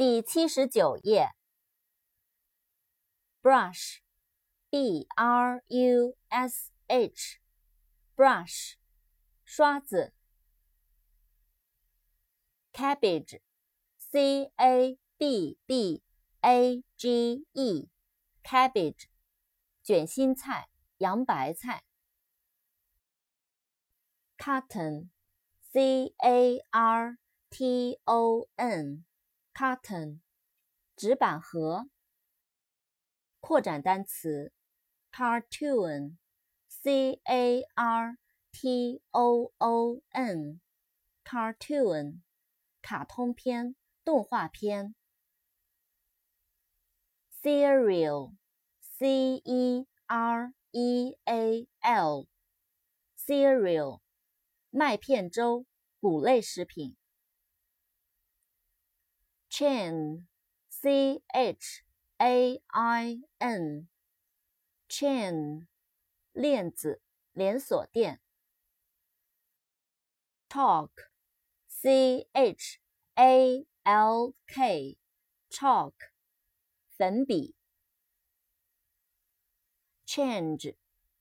第七十九页，brush，b r u s h，brush，刷子。cabbage，c a b b a g e，cabbage，卷心菜、洋白菜。carton，c a r t o n。Carton，纸板盒。扩展单词，cartoon，c a r t o o n，cartoon，卡通片、动画片。Cereal，c e r e a l，cereal，麦片粥，谷类食品。chain, c h a i n, chain, 链子，连锁店。chalk, c h a l k, chalk, 粉笔。change,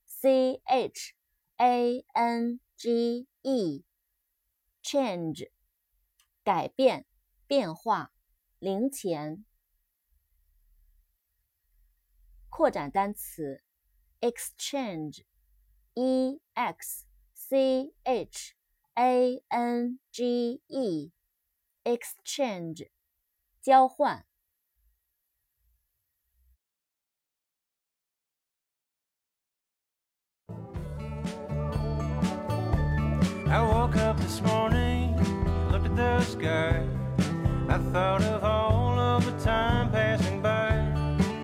c h a n g e, change, 改变，变化。 零钱。扩展单词，exchange，e x c h a n g e，exchange，交换。out of our